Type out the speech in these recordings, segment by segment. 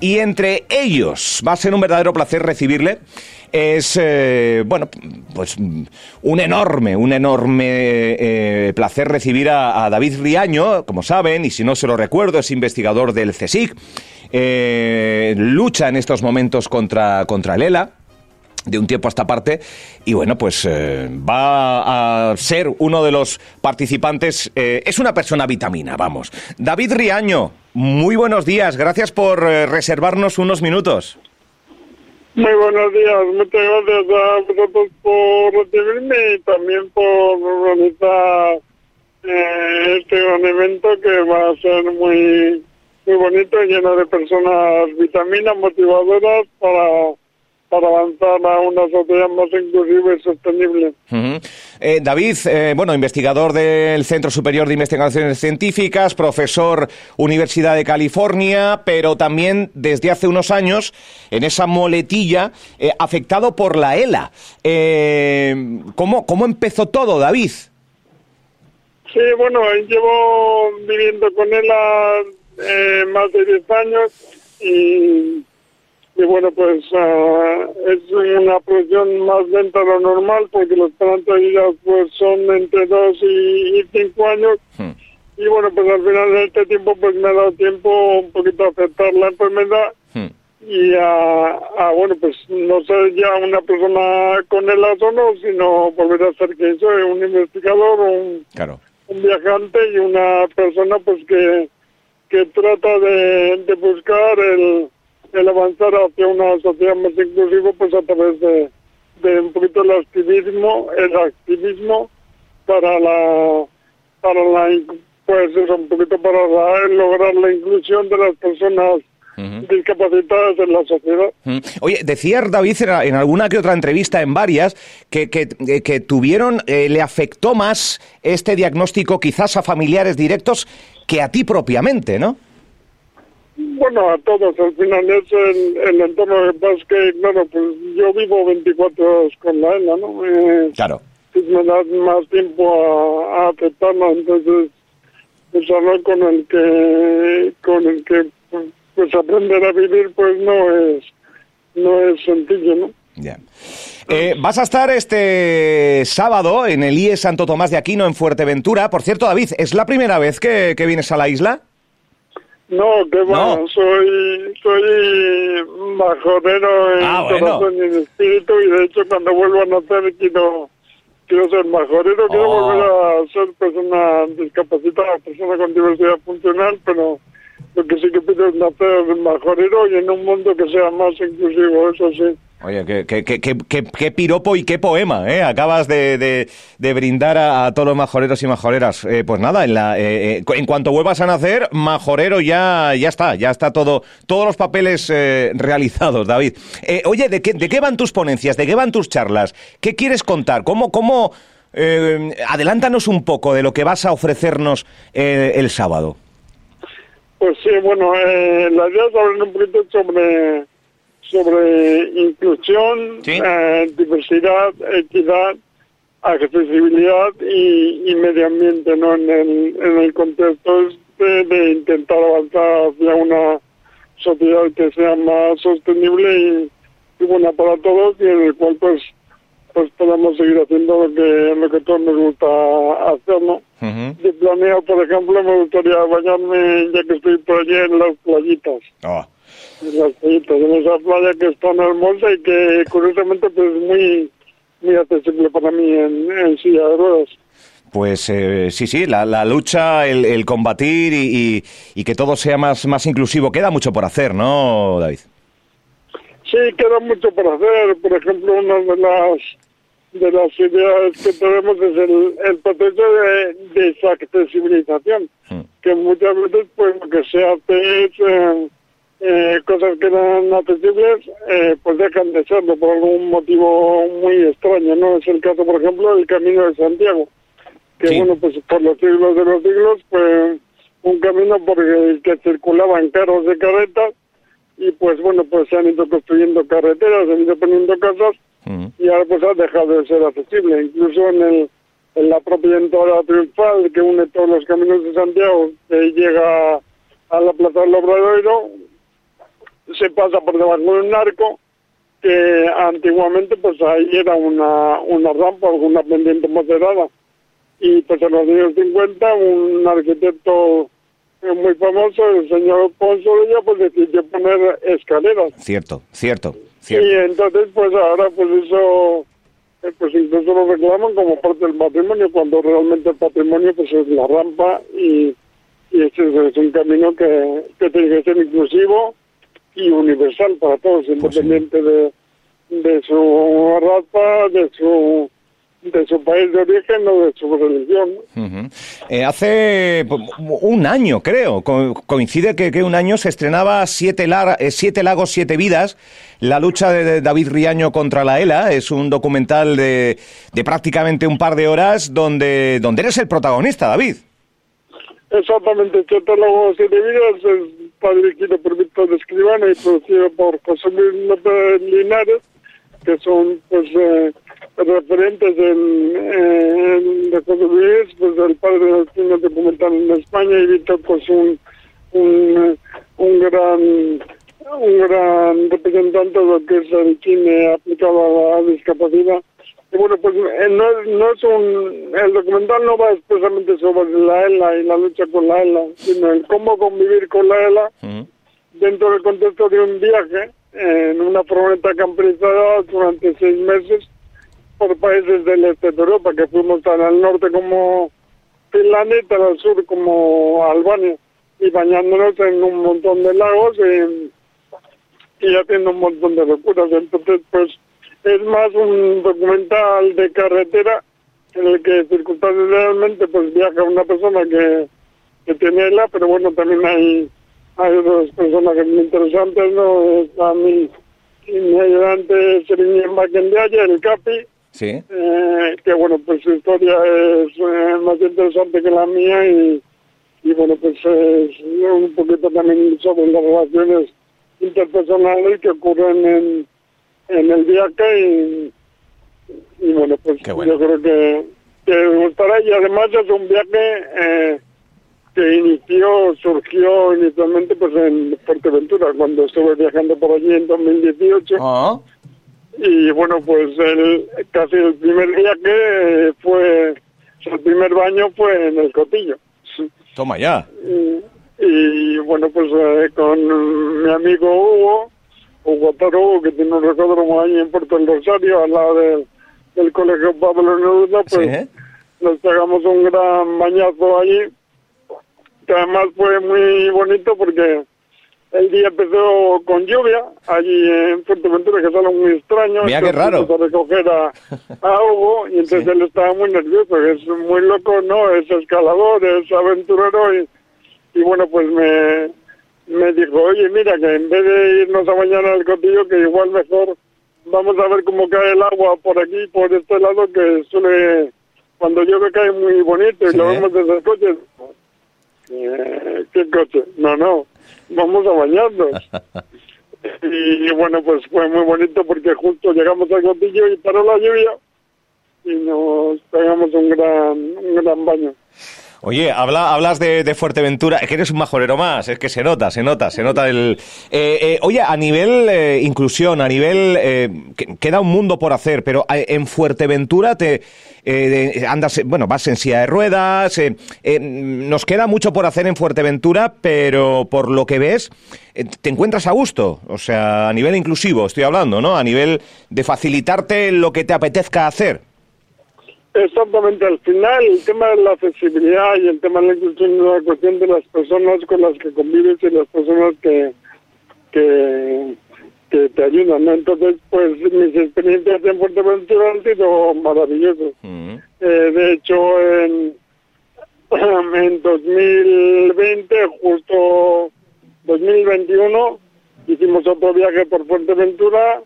y entre ellos va a ser un verdadero placer recibirle. Es, eh, bueno, pues un enorme, un enorme eh, placer recibir a, David Riaño, como saben, y si no se lo recuerdo, es investigador del CSIC, eh, lucha en estos momentos contra, contra el ELA, de un tiempo a esta parte. Y bueno pues eh, va a ser uno de los participantes eh, es una persona vitamina vamos. David Riaño muy buenos días. Gracias por eh, reservarnos unos minutos. Muy buenos días. Muchas gracias a vosotros por recibirme y también por organizar eh, este evento que va a ser muy muy bonito lleno de personas vitaminas motivadoras para para avanzar a una sociedad más inclusiva y sostenible. Uh -huh. eh, David, eh, bueno, investigador del Centro Superior de Investigaciones Científicas, profesor Universidad de California, pero también desde hace unos años en esa moletilla eh, afectado por la ELA. ¿cómo, ¿Cómo empezó todo, David? Sí, bueno, llevo viviendo con ELA más de 10 años y y bueno, pues uh, es una producción más lenta de lo normal porque los plantas pues son entre 2 y 5 años. Hmm. Y bueno, pues al final de este tiempo pues me ha dado tiempo un poquito a aceptar la enfermedad hmm. y a, a, bueno, pues no ser ya una persona con el o no, sino volver a ser que soy un investigador, un, claro. un viajante y una persona pues que, que trata de, de buscar el el avanzar hacia una sociedad más inclusiva pues a través de, de un poquito el activismo el activismo para la para la pues eso un poquito para la, lograr la inclusión de las personas uh -huh. discapacitadas en la sociedad. Uh -huh. Oye, decía David en alguna que otra entrevista, en varias, que, que, que tuvieron, eh, le afectó más este diagnóstico quizás a familiares directos que a ti propiamente, ¿no? Bueno, a todos, al final es el, el entorno que pasa que, claro, pues yo vivo 24 horas con la ELA, ¿no? Eh, claro. Pues me da más tiempo a, a aceptarla, entonces, pues hablar con el que, con el que, pues aprender a vivir, pues no es, no es sencillo, ¿no? Ya. Eh, vas a estar este sábado en el IE Santo Tomás de Aquino en Fuerteventura. Por cierto, David, ¿es la primera vez que, que vienes a la isla? No, que bueno, no. soy soy majorero en ah, bueno. corazón y en espíritu y de hecho cuando vuelvo a nacer quiero quiero ser majorero, quiero Oh. volver a ser persona discapacitada, persona con diversidad funcional, pero lo que sí que pido es nacer majorero y en un mundo que sea más inclusivo, eso sí. Oye, qué, qué, qué, qué, piropo y qué poema, ¿eh? Acabas de, de, de brindar a, a, todos los majoreros y majoreras. Eh, pues nada, en, la, eh, eh, en cuanto vuelvas a nacer, majorero ya, ya está, ya está todo, todos los papeles eh, realizados, David. Oye, ¿de qué, ¿de qué van tus ponencias? ¿De qué van tus charlas? ¿Qué quieres contar? ¿Cómo, cómo, adelántanos un poco de lo que vas a ofrecernos el sábado? Pues sí, bueno, eh, la idea es hablar un poquito sobre sobre inclusión, ¿Sí? eh, diversidad, equidad, accesibilidad y, y, medio ambiente, ¿no? En el, en el contexto de, de, intentar avanzar hacia una sociedad que sea más sostenible y, y, buena para todos y en el cual pues pues podamos seguir haciendo lo que lo que todos nos gusta hacer, ¿no? Uh -huh. Yo planeo, por ejemplo, me gustaría bañarme, ya que estoy por allí, en las playitas. Oh en las playitas, en esa playa que es tan hermosa y que curiosamente pues muy muy accesible para mí en, en silla de ruedas. Pues eh, sí, sí, la, la lucha, el, el combatir y, y, y, que todo sea más, más inclusivo. Queda mucho por hacer, ¿no, David? Sí, queda mucho por hacer. Por ejemplo, una de las de las ideas que tenemos es el, el proceso de desaccesibilización, hmm. que muchas veces pues lo que se hace es... Eh, eh, cosas que eran accesibles eh, pues dejan de serlo por algún motivo muy extraño, ¿no? Es el caso, por ejemplo, del Camino de Santiago, que sí. bueno, pues por los siglos de los siglos, pues un camino por el que circulaban carros de carretas y pues bueno, pues se han ido construyendo carreteras, se han ido poniendo casas uh -huh. y ahora pues ha dejado de ser accesible, incluso en el en la propia entrada triunfal que une todos los caminos de Santiago, que llega a la Plaza del Obradoiro, se pasa por debajo de un arco que antiguamente pues ahí era una, una rampa o una pendiente moderada y pues en los años 50 un arquitecto muy famoso, el señor Ponzolilla, pues decidió poner escaleras. Cierto, cierto, cierto. Y entonces pues ahora pues eso eh, pues incluso lo reclaman como parte del patrimonio cuando realmente el patrimonio pues es la rampa y, y ese es un camino que, que tiene que ser inclusivo y universal para todos, pues independiente de, de su raza, de su de su país de origen o de su religión. Eh, hace un año, creo, coincide que, un año se estrenaba Siete, eh, Siete, Lagos, Siete Vidas, la lucha de David Riaño contra la ELA. Es un documental de, de prácticamente un par de horas donde, donde eres el protagonista, David. Exactamente, Siete Lagos, Siete Vidas está dirigido por Víctor Escribano y producido por José Luis Linares, que son pues... Eh, referentes en, en de Luis, pues el padre del cine documental en España y Víctor pues un, un, un gran un gran representante de lo que es el cine aplicado a la discapacidad. Y bueno, pues eh, no, no es un, el documental no va expresamente sobre la ELA y la lucha con la ELA, sino el cómo convivir con la ELA dentro del contexto de un viaje en una furgoneta camperizada durante seis meses por países del este de Europa, que fuimos tan al norte como Finlandia y tan al sur como Albania, y bañándonos en un montón de lagos y, y haciendo un montón de locuras. Entonces, pues es más un documental de carretera en el que circunstancialmente pues viaja una persona que, que tiene la, pero bueno, también hay, hay otras personajes muy interesantes, ¿no? Está mi, mi ayudante Seriñen Bakendiaya, el Capi, Sí. Eh, que bueno, pues su historia es eh, más interesante que la mía y, y bueno, pues es un poquito también sobre las relaciones interpersonales que ocurren en, en el viaje y, y bueno, pues yo creo que, que gustará y además es un viaje eh, que inició, surgió inicialmente pues en Fuerteventura, cuando estuve viajando por allí en 2018 y bueno, pues el, casi el primer día que fue, el primer baño fue en el cotillo. Toma ya. Y, bueno, pues eh, con mi amigo Hugo, Hugo Toro, que tiene un recódromo ahí en Puerto del Rosario, al lado del, colegio Pablo Neruda, pues nos pegamos un gran bañazo allí, que además fue muy bonito porque el día empezó con lluvia, allí en Fuerteventura, que es algo muy extraño. Mira qué raro. A recoger a, Hugo, y entonces él estaba muy nervioso, es muy loco, ¿no? Es escalador, es aventurero, y, y bueno, pues me, me dijo, oye, mira, que en vez de irnos a bañar al cotillo, que igual mejor vamos a ver cómo cae el agua por aquí, por este lado, que suele, cuando llueve cae muy bonito, y lo vemos desde el coche. Eh, ¿Qué coche? No, no vamos a bañarnos. y bueno, pues fue muy bonito porque justo llegamos al cotillo y paró la lluvia y nos pegamos un gran, un gran baño. Oye, habla, hablas de, Fuerteventura, es que eres un majorero más, es que se nota, se nota, se nota el... Eh, eh, oye, a nivel eh, inclusión, a nivel... queda un mundo por hacer, pero en Fuerteventura te andas, bueno, vas en silla de ruedas, nos queda mucho por hacer en Fuerteventura, pero por lo que ves, te encuentras a gusto, o sea, a nivel inclusivo estoy hablando, ¿no? A nivel de facilitarte lo que te apetezca hacer. Exactamente, al final el tema de la accesibilidad y el tema de la inclusión es una cuestión de las personas con las que convives y las personas que, que, que te ayudan, ¿no? Entonces, pues mis experiencias en Fuerteventura han sido maravillosas. Eh, de hecho, en, en 2020, justo 2021, hicimos otro viaje por Fuerteventura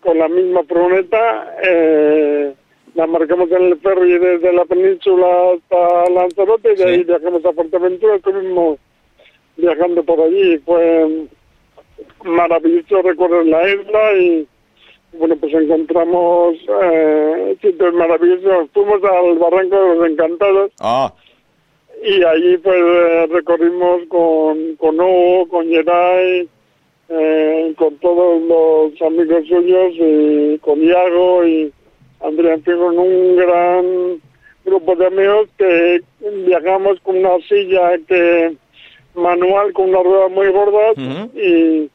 con la misma furgoneta. Eh, la marcamos en el ferry desde la península hasta Lanzarote y de ahí viajamos a Fuerteventura, estuvimos viajando por allí, fue maravilloso recorrer la isla y bueno, pues encontramos eh, sitios maravillosos, fuimos al Barranco de los Encantados. Ah. y allí pues recorrimos con, con Hugo, con Geray, eh, con todos los amigos suyos y con Iago y Andrea, en con un gran grupo de amigos que viajamos con una silla que manual con una rueda muy gorda y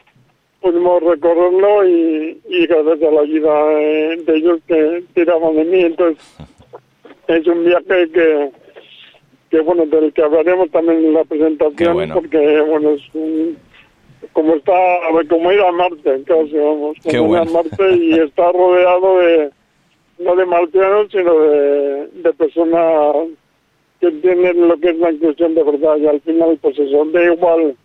pudimos recorrerlo y, y gracias a la ayuda de, ellos que tiraban de mí. Entonces, es un viaje que, que, bueno, del que hablaremos también en la presentación, porque, bueno, es como está, como ir a Marte, casi, vamos, como ir a Marte y está rodeado de, no de marcianos, sino de, de personas que entienden lo que es la inclusión de verdad y al final, pues eso, da igual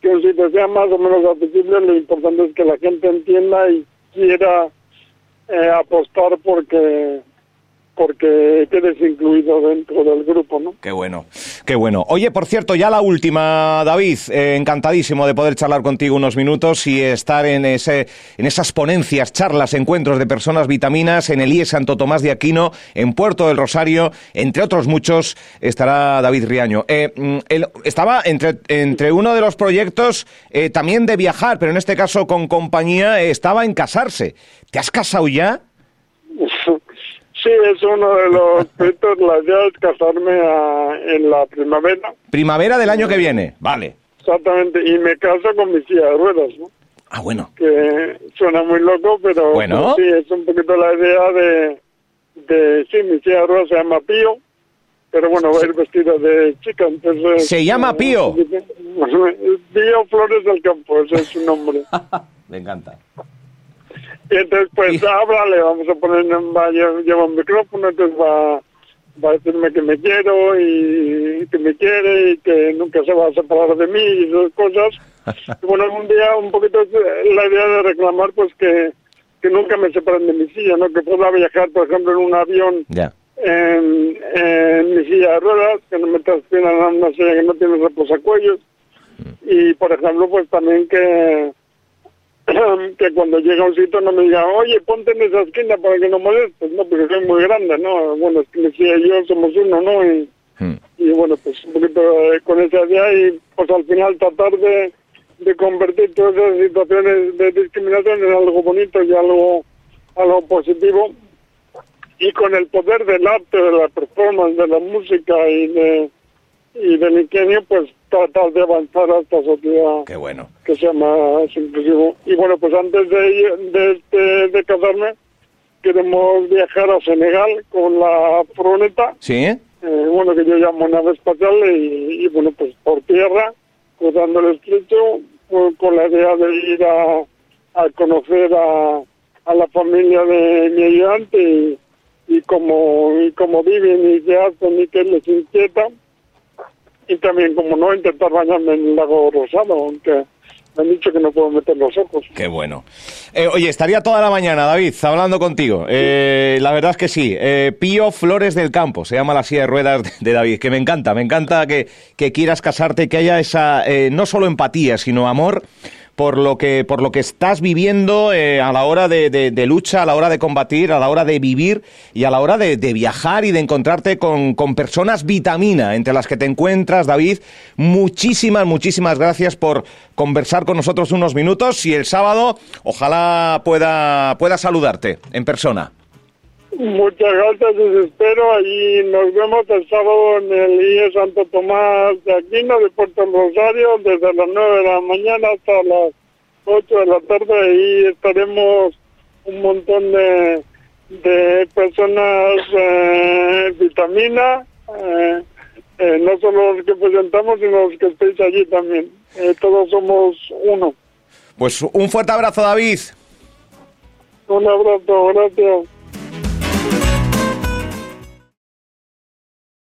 que un sitio sea más o menos accesible, lo importante es que la gente entienda y quiera eh, apostar porque porque quedes incluido dentro del grupo, ¿no? Qué bueno, qué bueno. Oye, por cierto, ya la última, David, eh, encantadísimo de poder charlar contigo unos minutos y estar en ese, en esas ponencias, charlas, encuentros de personas vitaminas en el IE Santo Tomás de Aquino, en Puerto del Rosario, entre otros muchos, estará David Riaño. Eh, mm, estaba entre, entre uno de los proyectos eh, también de viajar, pero en este caso con compañía, estaba en casarse. ¿Te has casado ya? Sí, es uno de los proyectos. La idea es casarme en la primavera. Primavera del año que viene, vale. Exactamente, y me caso con mi silla de ruedas, ¿no? Ah, bueno. Que suena muy loco, pero bueno. sí, es un poquito la idea de, de, sí, mi silla de ruedas se llama Pío, pero bueno, va a ir vestido de chica, entonces... ¿Se llama Pío? Pío Flores del Campo, ese es su nombre. me encanta. Y entonces, pues, háblale, vamos a poner, va, lleva un micrófono, entonces va, va a decirme que me quiero y que me quiere y que nunca se va a separar de mí y esas cosas. y bueno, un día un poquito la idea de reclamar, pues, que, que nunca me separen de mi silla, ¿no? Que pueda viajar, por ejemplo, en un avión en, en mi silla de ruedas, que no me transpiran en una silla que no tiene reposacuellos. Mm. Y, por ejemplo, pues también que que cuando llega un sitio no me diga, oye, ponte en esa esquina para que no molestes, no, porque soy muy grande, ¿no? Bueno, es que decía yo, somos uno, ¿no? Y, hmm. y bueno, pues un poquito eh, con esa idea y pues al final tratar de, de convertir todas esas situaciones de discriminación en algo bonito y algo, algo positivo. Y con el poder del arte, de la performance, de la música y de y del ingenio, pues tratar de avanzar a esta sociedad Qué bueno. que sea más inclusivo. Y bueno, pues antes de, de, este, de casarme, queremos viajar a Senegal con la furgoneta. Sí. Eh, bueno, que yo llamo nave espacial y, bueno, pues por tierra, cruzando el estrecho, pues, con la idea de ir a, a conocer a, a la familia de mi ayudante y, y cómo, y cómo viven y qué hacen y qué les inquieta y también, como no, intentar bañarme en el lago Rosado, aunque me han dicho que no puedo meter los ojos. Qué bueno. Eh, oye, estaría toda la mañana, David, hablando contigo. Eh, la verdad es que sí. Eh, Pío Flores del Campo, se llama la silla de ruedas de David, que me encanta, me encanta que, que quieras casarte, que haya esa, no solo empatía, sino amor por lo que, por lo que estás viviendo eh, a la hora de, lucha, a la hora de combatir, a la hora de vivir y a la hora de, viajar y de encontrarte con, con, personas vitamina entre las que te encuentras, David. Muchísimas, muchísimas gracias por conversar con nosotros unos minutos y el sábado ojalá pueda, pueda saludarte en persona. Muchas gracias, les espero. Allí nos vemos el sábado en el IE Santo Tomás de Aquino, de Puerto Rosario, desde las 9 de la mañana hasta las 8 de la tarde. Ahí estaremos un montón de, de personas eh, vitamina, eh, eh, no solo los que presentamos, sino los que estéis allí también. Eh, todos somos uno. Pues un fuerte abrazo, David. Un abrazo, gracias.